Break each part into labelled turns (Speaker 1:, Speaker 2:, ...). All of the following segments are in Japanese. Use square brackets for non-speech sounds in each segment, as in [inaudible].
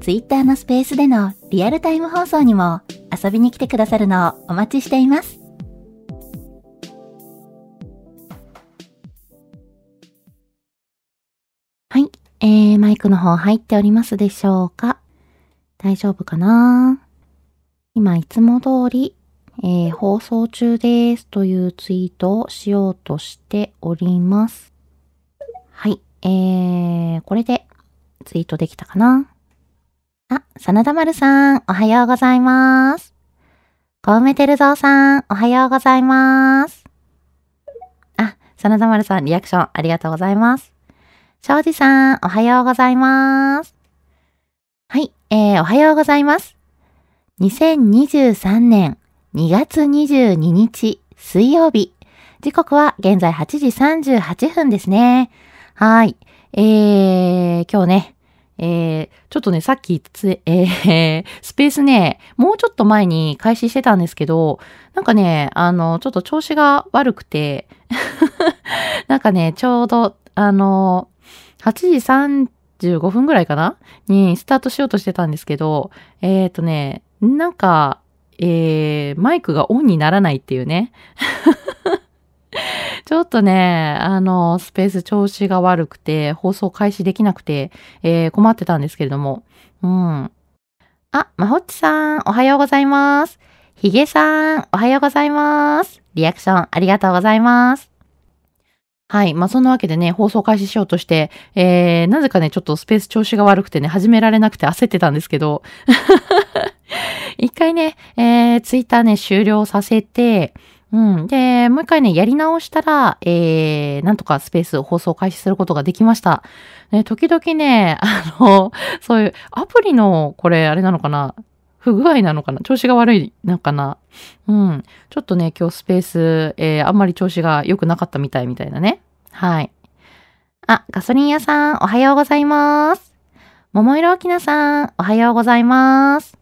Speaker 1: Twitter のスペースでのリアルタイム放送にも遊びに来てくださるのをお待ちしています。はい、えー、マイクの方入っておりますでしょうか？大丈夫かな？今いつも通り、えー、放送中ですというツイートをしようとしております。はい。えー、これでツイートできたかな？あ、真田丸さん、おはようございます。小梅照蔵さん、おはようございます。あ、真田丸さん、リアクションありがとうございます。庄司さん、おはようございます。はい、えー、おはようございます。2023年2月22日水曜日。時刻は現在8時38分ですね。はい。えー、今日ね、えー、ちょっとね、さっきつ、[laughs] えー、スペースね、もうちょっと前に開始してたんですけど、なんかね、あの、ちょっと調子が悪くて、[laughs] なんかね、ちょうど、あの、8時35分ぐらいかな？にスタートしようとしてたんですけど、えっ、ー、とね、なんか、えー、マイクがオンにならないっていうね。ちょっとね、あの、スペース調子が悪くて、放送開始できなくて、えー、困ってたんですけれども。うん。あ、まほっちさん、おはようございます。ひげさん、おはようございます。リアクションありがとうございます。はい。まあ、そんなわけでね、放送開始しようとして、えー、なぜかね、ちょっとスペース調子が悪くてね、始められなくて焦ってたんですけど、[laughs] 一回ね、えー、ツイッターね、終了させて、うん。で、もう一回ね、やり直したら、えー、なんとかスペース放送開始することができました。ね、時々ね、[laughs] あの、そういうアプリの、これ、あれなのかな？不具合なのかな？調子が悪いのかな？うん。ちょっとね、今日スペース、えー、あんまり調子が良くなかったみたいみたいなね。はい。あ、ガソリン屋さん、おはようございます。桃色きなさん、おはようございます。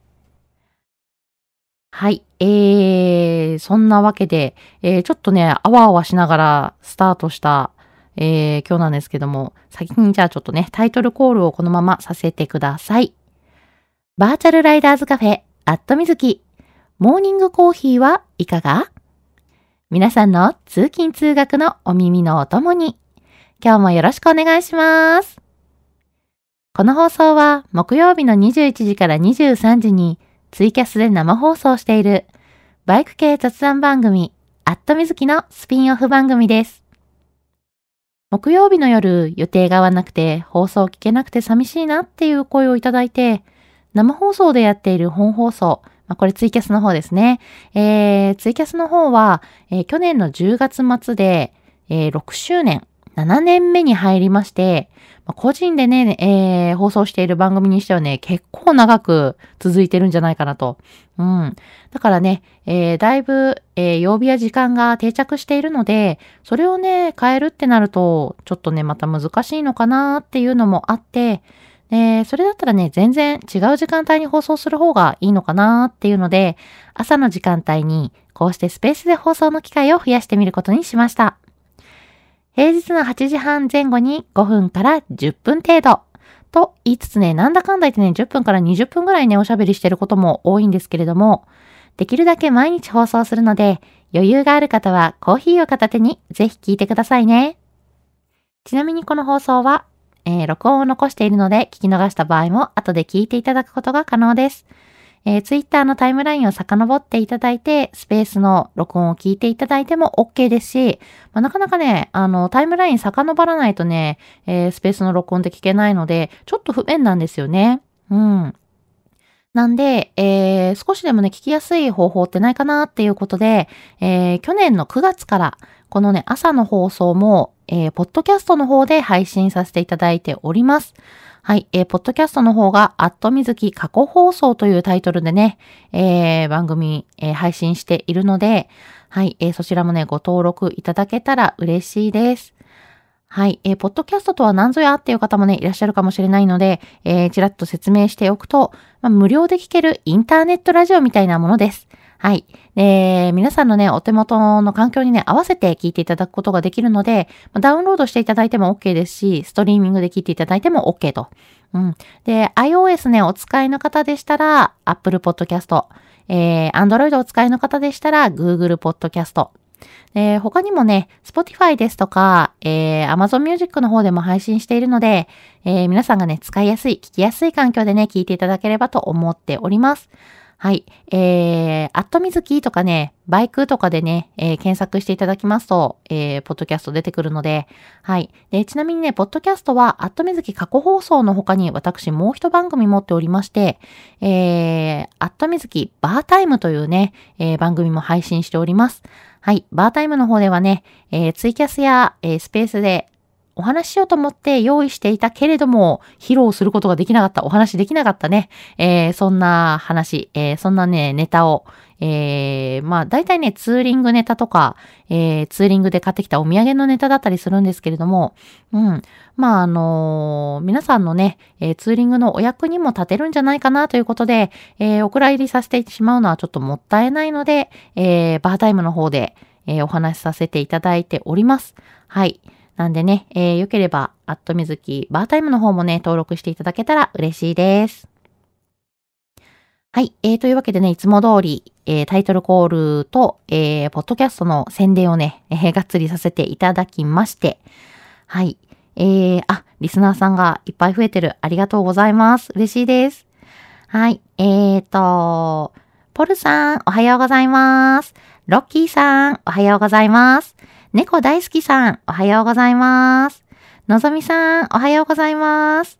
Speaker 1: はい。えー、そんなわけで、えー、ちょっとね、あわあわしながらスタートした、えー、今日なんですけども、先にじゃあちょっとね、タイトルコールをこのままさせてください。バーチャルライダーズカフェ、アットみずき、モーニングコーヒーはいかが？皆さんの通勤通学のお耳のお供に、今日もよろしくお願いします。この放送は木曜日の21時から23時にツイキャスで生放送しているバイク系雑談番組、アットみずきのスピンオフ番組です。木曜日の夜予定が合わなくて放送聞けなくて寂しいなっていう声をいただいて、生放送でやっている本放送、まあ、これツイキャスの方ですね。えー、ツイキャスの方は、えー、去年の10月末で、えー、6周年、7年目に入りまして、まあ、個人でね、えー、放送している番組にしてはね、結構長く続いてるんじゃないかなと。うん。だからね、えー、だいぶ、えー、曜日や時間が定着しているので、それをね、変えるってなると、ちょっとね、また難しいのかなっていうのもあって、で、それだったらね、全然違う時間帯に放送する方がいいのかなっていうので、朝の時間帯にこうしてスペースで放送の機会を増やしてみることにしました。平日の8時半前後に5分から10分程度。と言いつつね、なんだかんだ言ってね、10分から20分ぐらいね、おしゃべりしてることも多いんですけれども、できるだけ毎日放送するので、余裕がある方はコーヒーを片手にぜひ聞いてくださいね。ちなみにこの放送はえー、録音を残しているので、聞き逃した場合も後で聞いていただくことが可能です。えー、ツイッターのタイムラインを遡っていただいて、スペースの録音を聞いていただいても OK ですし、まあ、なかなかね、あの、タイムライン遡らないとね、えー、スペースの録音って聞けないので、ちょっと不便なんですよね。うん。なんで、えー、少しでもね、聞きやすい方法ってないかなっていうことで、えー、去年の9月から、このね、朝の放送も、えー、ポッドキャストの方で配信させていただいております。はい、えー、ポッドキャストの方が、アットみずき過去放送というタイトルでね、えー、番組、えー、配信しているので、はい、えー、そちらもね、ご登録いただけたら嬉しいです。はい。えー、ポッドキャストとは何ぞやっていう方もね、いらっしゃるかもしれないので、えー、ちらっと説明しておくと、まあ、無料で聞けるインターネットラジオみたいなものです。はい。えー、皆さんのね、お手元の環境にね、合わせて聞いていただくことができるので、ダウンロードしていただいても OK ですし、ストリーミングで聞いていただいても OK と。うん。で、iOS ね、お使いの方でしたら、Apple Podcast。えー、Android お使いの方でしたら、Google Podcast。え他にもね、Spotify ですとか、えー、Amazon Music の方でも配信しているので、えー、皆さんがね、使いやすい、聞きやすい環境でね、聞いていただければと思っております。はい。えー、アットミズキとかね、バイクとかでね、えー、検索していただきますと、えー、ポッドキャスト出てくるので、はい。で、ちなみにね、ポッドキャストは、アットミズキ過去放送の他に私もう一番組持っておりまして、えー、アットミズキバータイムというね、えー、番組も配信しております。はい。バータイムの方ではね、えー、ツイキャスや、えー、スペースでお話ししようと思って用意していたけれども、披露することができなかった、お話できなかったね、えー、そんな話、えー、そんなね、ネタを、えー、まあ、大体ね、ツーリングネタとか、えー、ツーリングで買ってきたお土産のネタだったりするんですけれども、うん。まあ、あのー、皆さんのね、えー、ツーリングのお役にも立てるんじゃないかなということで、えー、お蔵入りさせてしまうのはちょっともったいないので、えー、バータイムの方で、えー、お話しさせていただいております。はい。なんでね、えー、よければ、アットみずきバータイムの方もね、登録していただけたら嬉しいです。はい。えー、というわけでね、いつも通り、えー、タイトルコールと、えー、ポッドキャストの宣伝をね、えー、がっつりさせていただきまして、はい。えー、あ、リスナーさんがいっぱい増えてる。ありがとうございます。嬉しいです。はい。えーと、ポルさん、おはようございます。ロッキーさん、おはようございます。猫大好きさん、おはようございます。のぞみさん、おはようございます。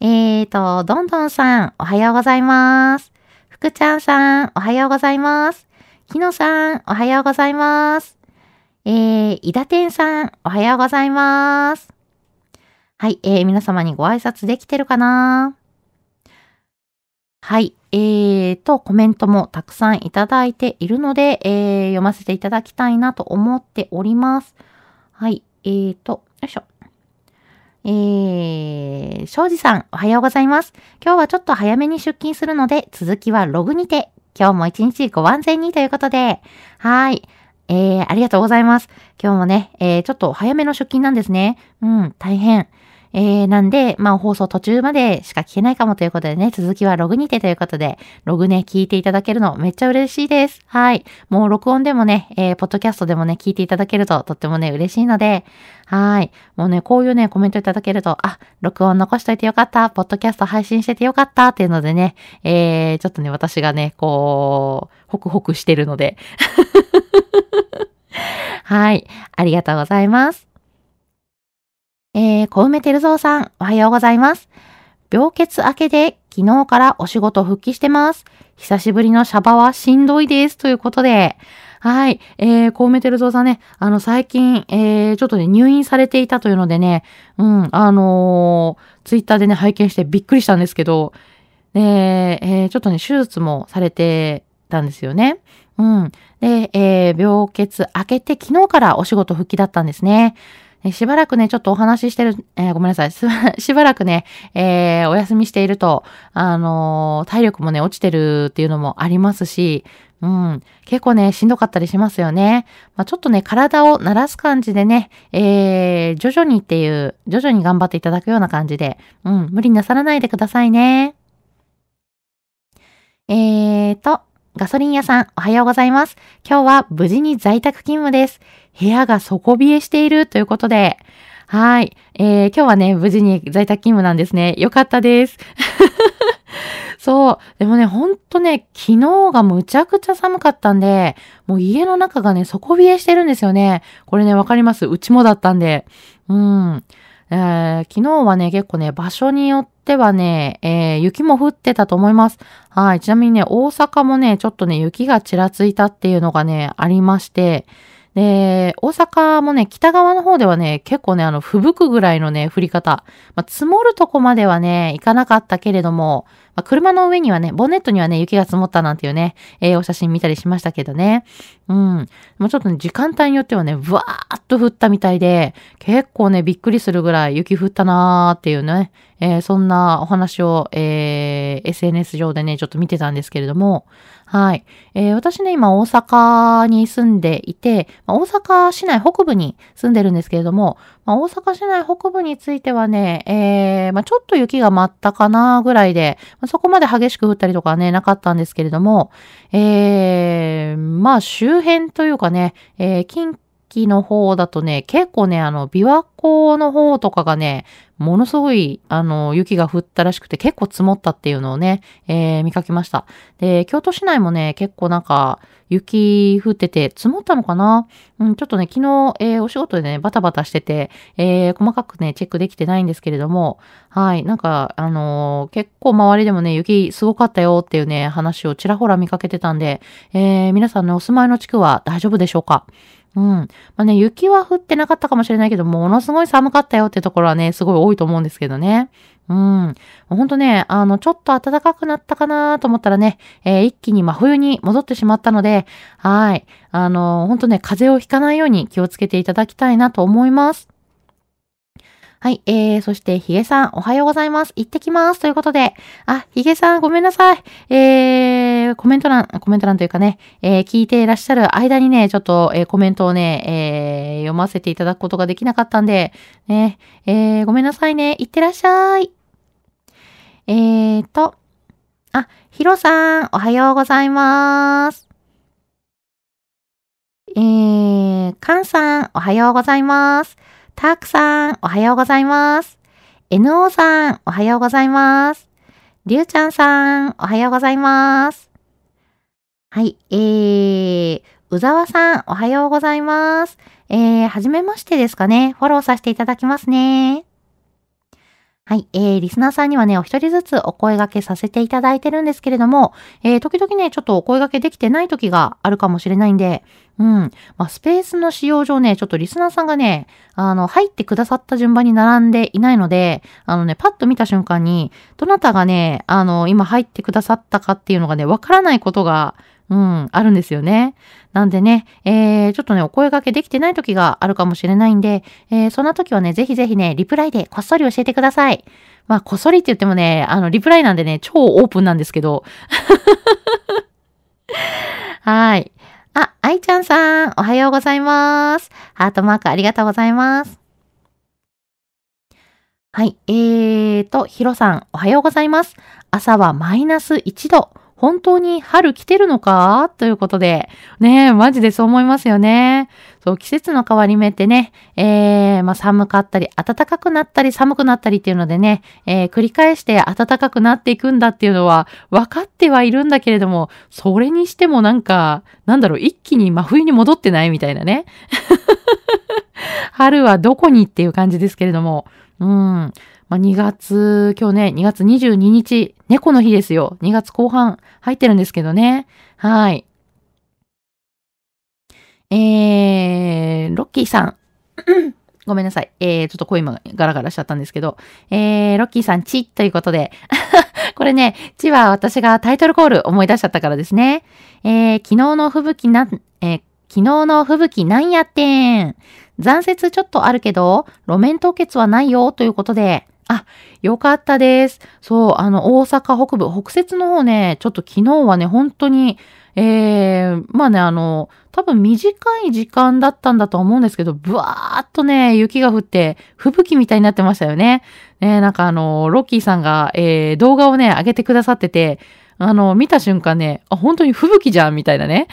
Speaker 1: えーと、どんどんさん、おはようございます。ふくちゃんさん、おはようございます。きのさん、おはようございます。えー、いだてんさん、おはようございます。はい、えー、皆様にご挨拶できてるかな？はい。えーと、コメントもたくさんいただいているので、えー、読ませていただきたいなと思っております。はい。えーと、よいしょ。えー、庄司さん、おはようございます。今日はちょっと早めに出勤するので、続きはログにて、今日も一日ご安全にということで、はい。えー、ありがとうございます。今日もね、えー、ちょっと早めの出勤なんですね。うん、大変。えー、なんで、まあ放送途中までしか聞けないかもということでね、続きはログにてということで、ログね、聞いていただけるのめっちゃ嬉しいです。はい。もう録音でもね、えー、ポッドキャストでもね、聞いていただけるととってもね、嬉しいので、はい。もうね、こういうね、コメントいただけると、あ、録音残しといてよかった、ポッドキャスト配信しててよかったっていうのでね、えー、ちょっとね、私がね、こう、ホクホクしてるので。[laughs] はい。ありがとうございます。えー、小梅照蔵さん、おはようございます。病欠明けで昨日からお仕事復帰してます。久しぶりのシャバはしんどいです。ということで、はい。えー、コウメテルゾウさんね、あの、最近、えー、ちょっとね、入院されていたというのでね、うん、あのー、ツイッターでね、拝見してびっくりしたんですけど、えー、えー、ちょっとね、手術もされてたんですよね。うん。で、えー、病欠明けて昨日からお仕事復帰だったんですね。えしばらくね、ちょっとお話ししてる、えー、ごめんなさい。[laughs] しばらくね、えー、お休みしていると、あのー、体力もね、落ちてるっていうのもありますし、うん。結構ね、しんどかったりしますよね。まあ、ちょっとね、体を慣らす感じでね、えー、徐々にっていう、徐々に頑張っていただくような感じで、うん、無理なさらないでくださいね。えーと、ガソリン屋さん、おはようございます。今日は無事に在宅勤務です。部屋が底冷えしているということで、はい。えー、今日はね、無事に在宅勤務なんですね。よかったです。[laughs] そう。でもね、ほんとね、昨日がむちゃくちゃ寒かったんで、もう家の中がね、底冷えしてるんですよね。これね、わかりますうちもだったんで。うん。えー、昨日はね、結構ね、場所によってはね、えー、雪も降ってたと思います。はい。ちなみにね、大阪もね、ちょっとね、雪がちらついたっていうのがね、ありまして、で、大阪もね、北側の方ではね、結構ね、あの、吹雪くぐらいのね、降り方。まあ、積もるとこまではね、行かなかったけれども、まあ、車の上にはね、ボンネットにはね、雪が積もったなんていうね、えー、お写真見たりしましたけどね。うん。もうちょっとね、時間帯によってはね、ブワーっと降ったみたいで、結構ね、びっくりするぐらい雪降ったなーっていうね、えー、そんなお話を、えー、SNS 上でね、ちょっと見てたんですけれども、はい。えー、私ね、今大阪に住んでいて、大阪市内北部に住んでるんですけれども、まあ、大阪市内北部についてはね、えー、まあ、ちょっと雪が舞ったかなぐらいで、まあ、そこまで激しく降ったりとかはね、なかったんですけれども、えー、まあ周辺というかね、えー、近の方だとね、結構ね、あの、琵琶湖の方とかがね、ものすごい、あの、雪が降ったらしくて結構積もったっていうのをね、えー、見かけました。で、京都市内もね、結構なんか、雪降ってて、積もったのかな？うん、ちょっとね、昨日、えー、お仕事でね、バタバタしてて、えー、細かくね、チェックできてないんですけれども、はい、なんか、あの、結構周りでもね、雪すごかったよっていうね、話をちらほら見かけてたんで、えー、皆さんのお住まいの地区は大丈夫でしょうか？うん。まあね、雪は降ってなかったかもしれないけど、ものすごい寒かったよってところはね、すごい多いと思うんですけどね。うん。ほんとね、あの、ちょっと暖かくなったかなと思ったらね、えー、一気に真冬に戻ってしまったので、はい。あの、ほんとね、風邪をひかないように気をつけていただきたいなと思います。はい。えー、そして、ヒゲさん、おはようございます。行ってきます。ということで、あ、ヒゲさん、ごめんなさい。えー、コメント欄、コメント欄というかね、えー、聞いていらっしゃる間にね、ちょっと、えー、コメントをね、えー、読ませていただくことができなかったんで、ね、えー、ごめんなさいね。行ってらっしゃい。えーと、あ、ヒロさん、おはようございます。えー、カンさん、おはようございます。タークさん、おはようございます。NO さん、おはようございます。りゅうちゃんさん、おはようございます。はい、えー、うざわさん、おはようございます。えー、はじめましてですかね。フォローさせていただきますね。はい。えー、リスナーさんにはね、お一人ずつお声掛けさせていただいてるんですけれども、えー、時々ね、ちょっとお声掛けできてない時があるかもしれないんで、うん。まあ、スペースの使用上ね、ちょっとリスナーさんがね、あの、入ってくださった順番に並んでいないので、あのね、パッと見た瞬間に、どなたがね、あの、今入ってくださったかっていうのがね、わからないことが、うん、あるんですよね。なんでね、えー、ちょっとね、お声掛けできてない時があるかもしれないんで、えー、そんな時はね、ぜひぜひね、リプライでこっそり教えてください。まあ、こっそりって言ってもね、あの、リプライなんでね、超オープンなんですけど。[laughs] はい。あ、愛ちゃんさん、おはようございます。ハートマークありがとうございます。はい。えーと、ヒロさん、おはようございます。朝はマイナス1度。本当に春来てるのか？ということで、ねえ、マジでそう思いますよね。そう、季節の変わり目ってね、えー、まあ、寒かったり、暖かくなったり、寒くなったりっていうのでね、えー、繰り返して暖かくなっていくんだっていうのは分かってはいるんだけれども、それにしてもなんか、なんだろう、一気に真冬に戻ってないみたいなね。[laughs] 春はどこにっていう感じですけれども、うん。まあ、2月、今日ね、2月22日、猫の日ですよ。2月後半入ってるんですけどね。はい。えー、ロッキーさん。[clears throat] ごめんなさい。えー、ちょっと声今ガラガラしちゃったんですけど。えー、ロッキーさん、チということで。[laughs] これね、チは私がタイトルコール思い出しちゃったからですね。えー、昨日の吹雪な、えー、昨日の吹雪なんやってん。残雪ちょっとあるけど、路面凍結はないよということで、あ、よかったです。そう、あの、大阪北部、北節の方ね、ちょっと昨日はね、本当に、えー、まあね、あの、多分短い時間だったんだと思うんですけど、ブワーっとね、雪が降って、吹雪みたいになってましたよね。ね、なんかあの、ロッキーさんが、えー、動画をね、上げてくださってて、あの、見た瞬間ね、あ、本当に吹雪じゃんみたいなね。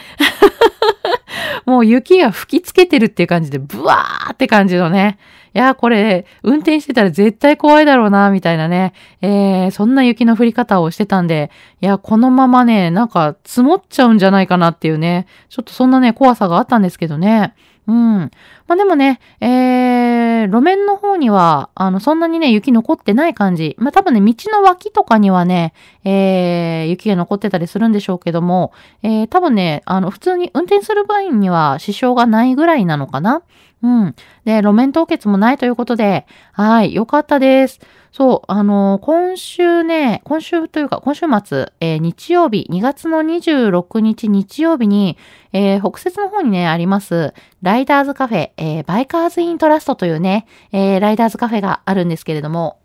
Speaker 1: [laughs] もう雪が吹きつけてるっていう感じで、ブワーって感じのね。いや、これ、運転してたら絶対怖いだろうな、みたいなね。えー、そんな雪の降り方をしてたんで、いや、このままね、なんか積もっちゃうんじゃないかなっていうね、ちょっとそんなね、怖さがあったんですけどね。うん。まあでもね、えー、路面の方には、あの、そんなにね、雪残ってない感じ。まあ多分ね、道の脇とかにはね、えー、雪が残ってたりするんでしょうけども、えー、多分ね、あの、普通に運転する場合には支障がないぐらいなのかな。うん。で、路面凍結もないということで、はい、よかったです。そう、あのー、今週ね、今週というか、今週末、えー、日曜日、2月の26日日曜日に、えー、北節の方にね、あります、ライダーズカフェ、え、バイカーズイントラストというね、え、ライダーズカフェがあるんですけれども、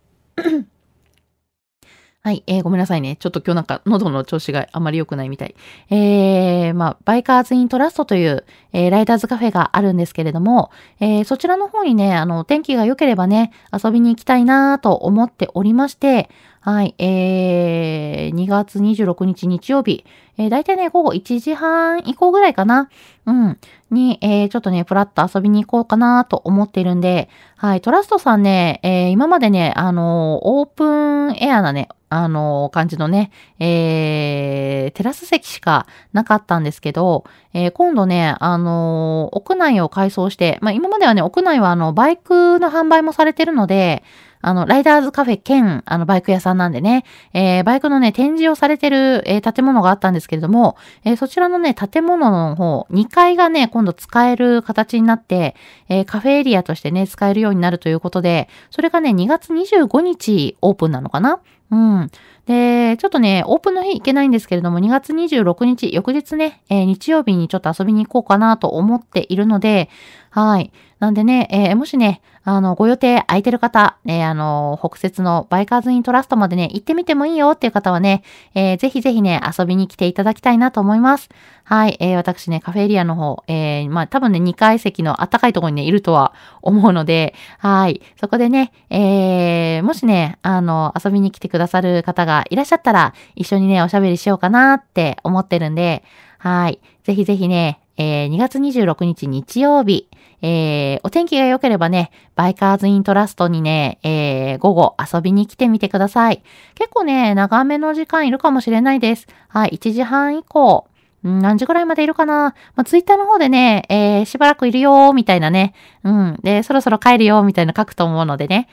Speaker 1: はい、えー、ごめんなさいね。ちょっと今日なんか喉の調子があまり良くないみたい。えー、まあ、バイカーズイントラストという、えー、ライダーズカフェがあるんですけれども、えー、そちらの方にね、あの、天気が良ければね、遊びに行きたいなと思っておりまして、はい、えー、2月26日日曜日、えー、だいたいね、午後1時半以降ぐらいかな。うん。に、えー、ちょっとね、プラッと遊びに行こうかなと思ってるんで、はい、トラストさんね、えー、今までね、あのー、オープンエアなね、あの、感じのね、えー、テラス席しかなかったんですけど、えー、今度ね、あの、屋内を改装して、まあ、今まではね、屋内はあの、バイクの販売もされてるので、あの、ライダーズカフェ兼、あの、バイク屋さんなんでね、えー、バイクのね、展示をされてる、えー、建物があったんですけれども、えー、そちらのね、建物の方、2階がね、今度使える形になって、えー、カフェエリアとしてね、使えるようになるということで、それがね、2月25日オープンなのかな？うん。で、ちょっとね、オープンの日行けないんですけれども、2月26日、翌日ね、えー、日曜日にちょっと遊びに行こうかなと思っているので、はい。なんでね、えー、もしね、あの、ご予定空いてる方、ね、あの、北節のバイカーズイントラストまでね、行ってみてもいいよっていう方はね、えー、ぜひぜひね、遊びに来ていただきたいなと思います。はい、えー、私ね、カフェエリアの方、えー、まあ、多分ね、2階席の暖かいところにね、いるとは思うので、はい、そこでね、えー、もしね、あの、遊びに来てくださる方がいらっしゃったら、一緒にね、おしゃべりしようかなって思ってるんで、はい、ぜひぜひね、えー、2月26日日曜日、えー、お天気が良ければね、バイカーズイントラストにね、えー、午後遊びに来てみてください。結構ね、長めの時間いるかもしれないです。はい、1時半以降。何時ぐらいまでいるかなまあ、ツイッターの方でね、えー、しばらくいるよみたいなね。うん。で、そろそろ帰るよみたいな書くと思うのでね。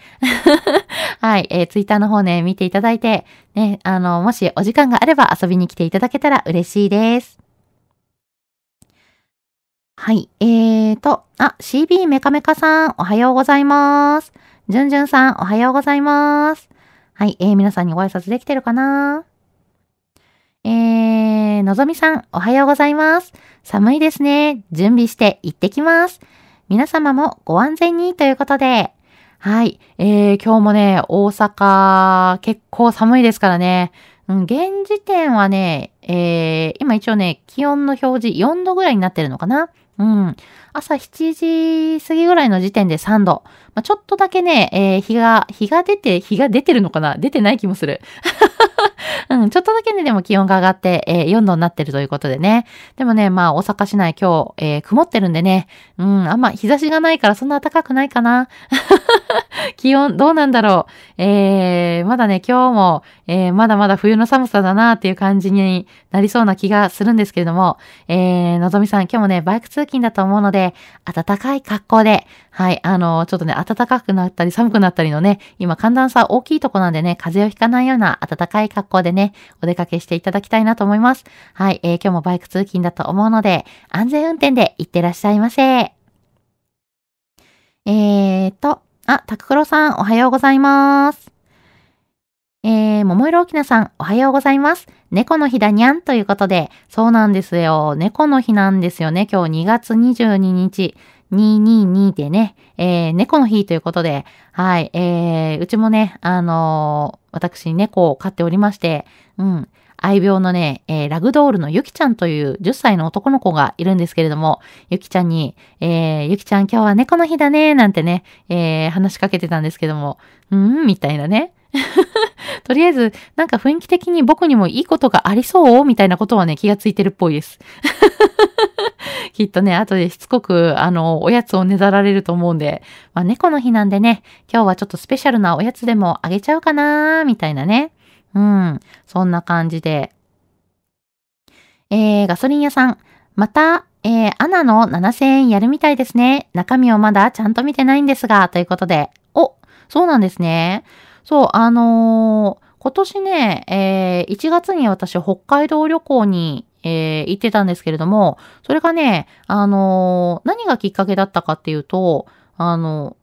Speaker 1: [laughs] はい。えー、ツイッターの方ね、見ていただいて、ね、あの、もしお時間があれば遊びに来ていただけたら嬉しいです。はい。えーと、あ、CB メカメカさん、おはようございます。じゅんじゅんさん、おはようございます。はい。えー、皆さんにご挨拶できてるかな？えー、のぞみさん、おはようございます。寒いですね。準備して行ってきます。皆様もご安全にということで、はい。えー、今日もね、大阪、結構寒いですからね。うん、現時点はね、えー、今一応ね、気温の表示4度ぐらいになってるのかなうん。朝7時過ぎぐらいの時点で3度。まあ、ちょっとだけね、えー、日が、日が出て、日が出てるのかな？出てない気もする。[laughs] うん、ちょっとだけね、でも気温が上がって、えー、4度になってるということでね。でもね、まあ、大阪市内今日、えー、曇ってるんでね。うん、あんま日差しがないからそんな暖かくないかな。[laughs] [laughs] 気温、どうなんだろう。えー、まだね、今日も、えー、まだまだ冬の寒さだなっていう感じになりそうな気がするんですけれども、えー、のぞみさん、今日もね、バイク通勤だと思うので、暖かい格好で、はい、あの、ちょっとね、暖かくなったり寒くなったりのね、今寒暖差大きいとこなんでね、風邪をひかないような暖かい格好でね、お出かけしていただきたいなと思います。はい、えー、今日もバイク通勤だと思うので、安全運転で行ってらっしゃいませ。えーと、あ、タククロさん、おはようございます。えー、桃色沖縄さん、おはようございます。猫の日だにゃんということで、そうなんですよ。猫の日なんですよね。今日2月22日。222でね、えー、猫の日ということで、はい、えー、うちもね、あのー、私猫を飼っておりまして、うん、愛病のね、えー、ラグドールのゆきちゃんという10歳の男の子がいるんですけれども、ゆきちゃんに、えー、ゆきちゃん今日は猫の日だね、なんてね、えー、話しかけてたんですけども、うんみたいなね。[laughs] とりあえず、なんか雰囲気的に僕にもいいことがありそう？みたいなことはね、気がついてるっぽいです。[laughs] きっとね、後でしつこく、あの、おやつをねだられると思うんで、まあ、猫の日なんでね、今日はちょっとスペシャルなおやつでもあげちゃうかなみたいなね。うん、そんな感じで。えー、ガソリン屋さん、また、えー、アナの7000円やるみたいですね。中身をまだちゃんと見てないんですが、ということで。お、そうなんですね。そう、あのー、今年ね、えー、1月に私北海道旅行に、えー、行ってたんですけれども、それがね、あの、何がきっかけだったかっていうと、あの、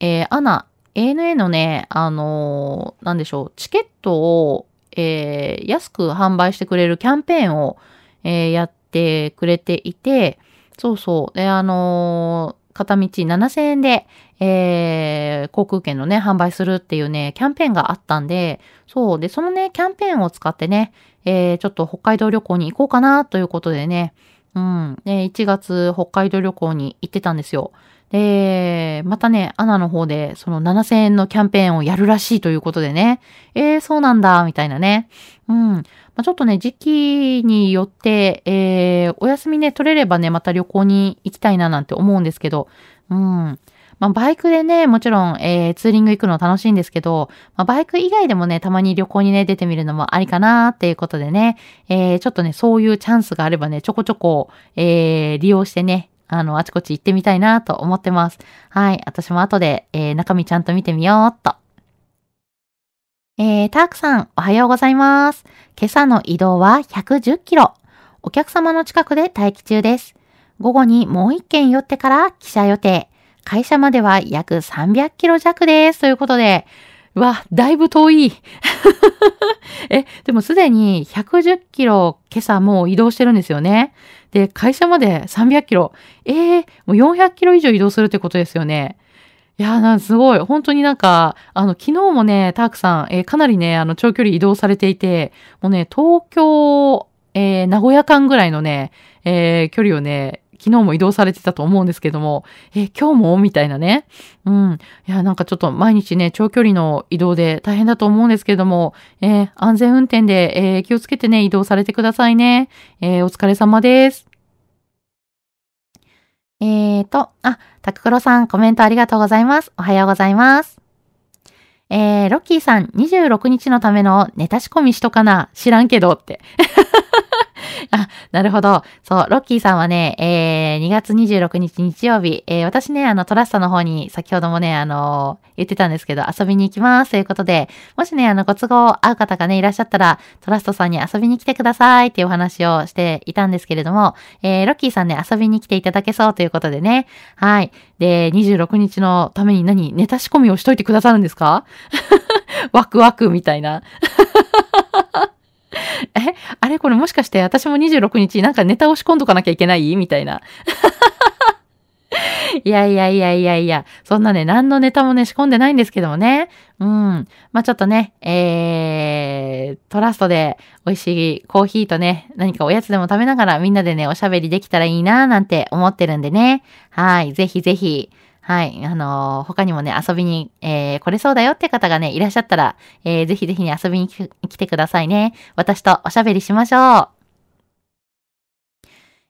Speaker 1: えー、アナ、ANA のね、あのー、なんでしょう、チケットを、えー、安く販売してくれるキャンペーンを、えー、やってくれていて、そうそう。で、あのー、片道7000円で、えー、航空券のね、販売するっていうね、キャンペーンがあったんで、そう。で、そのね、キャンペーンを使ってね、えー、ちょっと北海道旅行に行こうかなということでね、うん。で、1月北海道旅行に行ってたんですよ。で、またね、アナの方でその7000円のキャンペーンをやるらしいということでね、えー、そうなんだ、みたいなね。うん。まあ、ちょっとね、時期によって、えー、お休みね、取れればね、また旅行に行きたいななんて思うんですけど、うん。まあ、バイクでね、もちろん、えー、ツーリング行くの楽しいんですけど、まあ、バイク以外でもね、たまに旅行にね、出てみるのもありかなっていうことでね、えー、ちょっとね、そういうチャンスがあればね、ちょこちょこ、えー、利用してね、あの、あちこち行ってみたいなと思ってます。はい。私も後で、えー、中身ちゃんと見てみようっと。えー、タークさん、おはようございます。今朝の移動は110キロ。お客様の近くで待機中です。午後にもう一件寄ってから記者予定。会社までは約300キロ弱です。ということで、うわ、だいぶ遠い。[laughs] え、でもすでに110キロ今朝もう移動してるんですよね。で、会社まで300キロ。えー、もう400キロ以上移動するってことですよね。いやー、すごい。本当になんか、あの、昨日もね、タークさん、えー、かなりね、あの、長距離移動されていて、もうね、東京、えー、名古屋間ぐらいのね、えー、距離をね、昨日も移動されてたと思うんですけども、え、今日も？みたいなね。うん。いや、なんかちょっと毎日ね、長距離の移動で大変だと思うんですけども、えー、安全運転で、えー、気をつけてね、移動されてくださいね。えー、お疲れ様です。えーと、あ、タククロさん、コメントありがとうございます。おはようございます。えー、ロッキーさん、26日のためのネタ仕込みしとかな知らんけどって。あ、なるほど。そう、ロッキーさんはね、えー、2月26日日曜日、えー、私ね、あの、トラストの方に先ほどもね、あのー、言ってたんですけど、遊びに行きますということで、もしね、あの、ご都合合う方がね、いらっしゃったら、トラストさんに遊びに来てくださいっていうお話をしていたんですけれども、えー、ロッキーさんね、遊びに来ていただけそうということでね、はい。で、26日のために何、ネタ仕込みをしといてくださるんですか？[laughs] ワクワクみたいな。[laughs] え、あれこれもしかして私も26日なんかネタを仕込んどかなきゃいけない？みたいな。[laughs] いやいやいやいやいや、そんなね、何のネタもね、仕込んでないんですけどもね。うん。まあ、ちょっとね、えー、トラストで美味しいコーヒーとね、何かおやつでも食べながらみんなでね、おしゃべりできたらいいなーなんて思ってるんでね。はい。ぜひぜひ、はい。あのー、他にもね、遊びに、えー、来れそうだよって方がね、いらっしゃったら、えー、ぜひぜひね、遊びに来てくださいね。私とおしゃべりしましょう。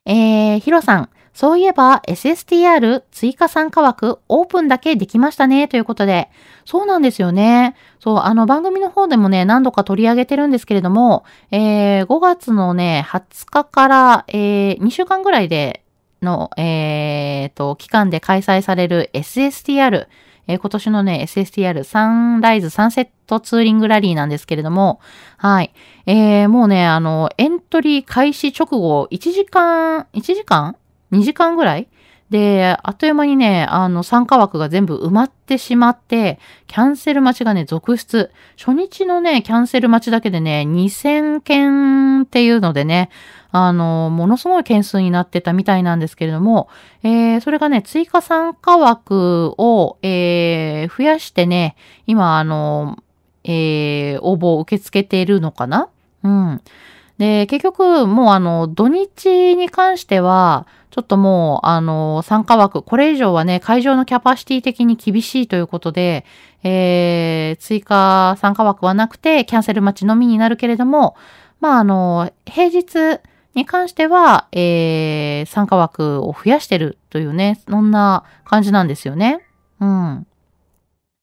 Speaker 1: えー、ヒロさん。そういえば SSTR 追加参加枠オープンだけできましたねということで。そうなんですよね。そう、あの番組の方でもね、何度か取り上げてるんですけれども、えー、5月のね、20日から、えー、2週間ぐらいでの、えー、と、期間で開催される SSTR、えー、今年のね、SSTR サンライズサンセットツーリングラリーなんですけれども、はい。えー、もうね、あの、エントリー開始直後、1時間、1時間 ?2 時間ぐらい？で、あっという間にね、あの、参加枠が全部埋まってしまって、キャンセル待ちがね、続出。初日のね、キャンセル待ちだけでね、2000件っていうのでね、あの、ものすごい件数になってたみたいなんですけれども、えー、それがね、追加参加枠を、えー、増やしてね、今、あの、えー、応募を受け付けているのかな？うん。で、結局、もうあの、土日に関しては、ちょっともう、あの、参加枠、これ以上はね、会場のキャパシティ的に厳しいということで、えー、追加参加枠はなくて、キャンセル待ちのみになるけれども、まあ、あの、平日、に関しては、えー、参加枠を増やしてるというね、そんな感じなんですよね。うん。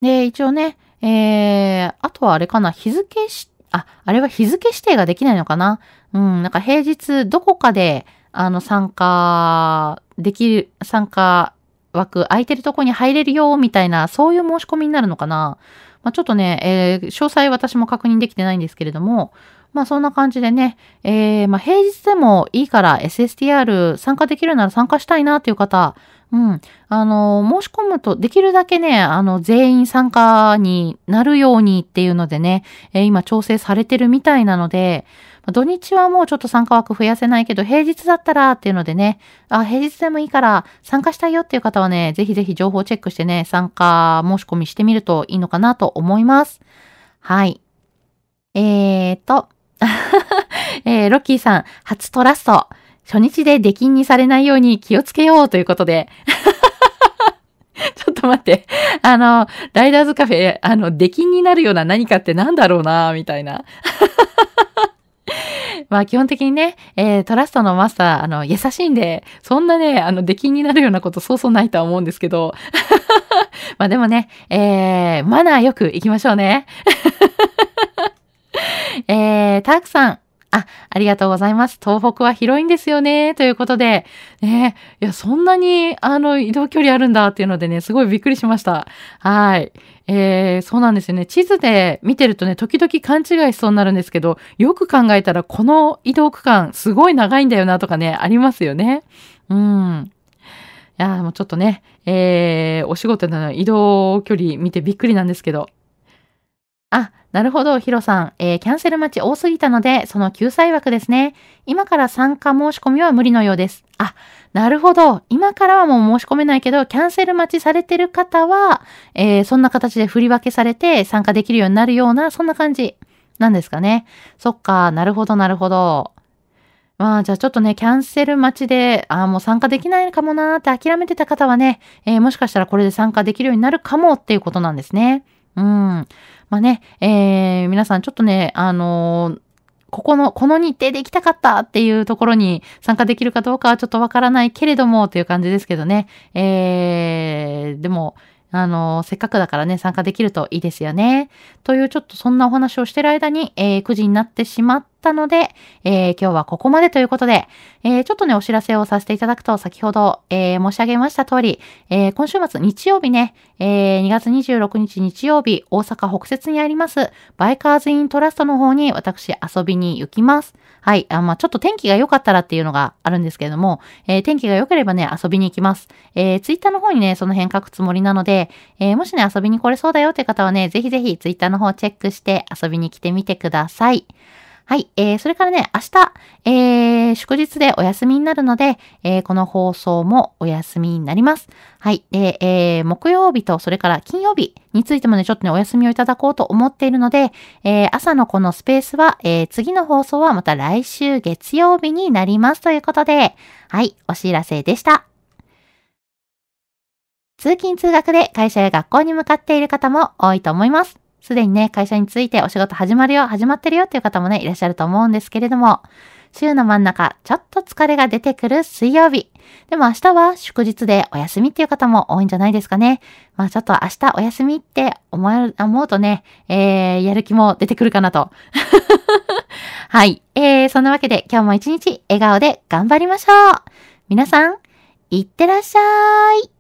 Speaker 1: で、一応ね、えー、あとはあれかな、日付し、あ、あれは日付指定ができないのかなうん、なんか平日どこかで、あの、参加できる、参加枠空いてるとこに入れるよ、みたいな、そういう申し込みになるのかなまあ、ちょっとね、えー、詳細私も確認できてないんですけれども、まあそんな感じでね、えー、まあ平日でもいいから SSTR 参加できるなら参加したいなっていう方、うん。あの、申し込むと、できるだけね、あの、全員参加になるようにっていうのでね、えー、今調整されてるみたいなので、土日はもうちょっと参加枠増やせないけど、平日だったらっていうのでね、あ、平日でもいいから参加したいよっていう方はね、ぜひぜひ情報チェックしてね、参加申し込みしてみるといいのかなと思います。はい。えーと、[laughs] えー、ロッキーさん、初トラスト。初日で出禁にされないように気をつけようということで。[laughs] ちょっと待って。あの、ライダーズカフェ、あの、出禁になるような何かってなんだろうな、みたいな。[laughs] まあ基本的にね、えー、トラストのマスター、あの、優しいんで、そんなね、あの、出禁になるようなことそうそうないとは思うんですけど。まあでもね、えー、マナーよく行きましょうね。えー、タークさん、あ、ありがとうございます。東北は広いんですよね。ということで、ね、いや、そんなに、あの、移動距離あるんだっていうのでね、すごいびっくりしました。はい。えー、そうなんですよね。地図で見てるとね、時々勘違いしそうになるんですけど、よく考えたら、この移動区間、すごい長いんだよなとかね、ありますよね。うん。いや、もうちょっとね、えー、お仕事の移動距離見てびっくりなんですけど。あ、なるほど、ヒロさん。えー、キャンセル待ち多すぎたので、その救済枠ですね。今から参加申し込みは無理のようです。あ、なるほど。今からはもう申し込めないけど、キャンセル待ちされてる方は、えー、そんな形で振り分けされて参加できるようになるような、そんな感じなんですかね。そっか、なるほど、なるほど。まあ、じゃあちょっとね、キャンセル待ちで、ああ、もう参加できないかもなーって諦めてた方はね、えー、もしかしたらこれで参加できるようになるかもっていうことなんですね。うん。まあね、えー、皆さんちょっとね、あのー、ここの、この日程で行きたかったっていうところに参加できるかどうかはちょっとわからないけれどもという感じですけどね。えー、でも、あの、せっかくだからね、参加できるといいですよね。という、ちょっとそんなお話をしてる間に、えー、9時になってしまったので、えー、今日はここまでということで、えー、ちょっとね、お知らせをさせていただくと、先ほど、えー、申し上げました通り、えー、今週末日曜日ね、えー、2月26日日曜日、大阪北節にあります、バイカーズイントラストの方に私遊びに行きます。はい。あまあ、ちょっと天気が良かったらっていうのがあるんですけれども、えー、天気が良ければね、遊びに行きます。えー、ツイッターの方にね、その辺書くつもりなので、えー、もしね、遊びに来れそうだよって方はね、ぜひぜひツイッターの方チェックして遊びに来てみてください。はい。えー、それからね、明日、えー、祝日でお休みになるので、えー、この放送もお休みになります。はい。で、えー、木曜日とそれから金曜日についてもね、ちょっとね、お休みをいただこうと思っているので、えー、朝のこのスペースは、えー、次の放送はまた来週月曜日になりますということで、はい、お知らせでした。通勤通学で会社や学校に向かっている方も多いと思います。すでにね、会社についてお仕事始まるよ、始まってるよっていう方もね、いらっしゃると思うんですけれども、週の真ん中、ちょっと疲れが出てくる水曜日。でも明日は祝日でお休みっていう方も多いんじゃないですかね。まあちょっと明日お休みって思う思うとね、えー、やる気も出てくるかなと。[laughs] はい。えー、そんなわけで今日も一日笑顔で頑張りましょう。皆さん、いってらっしゃい。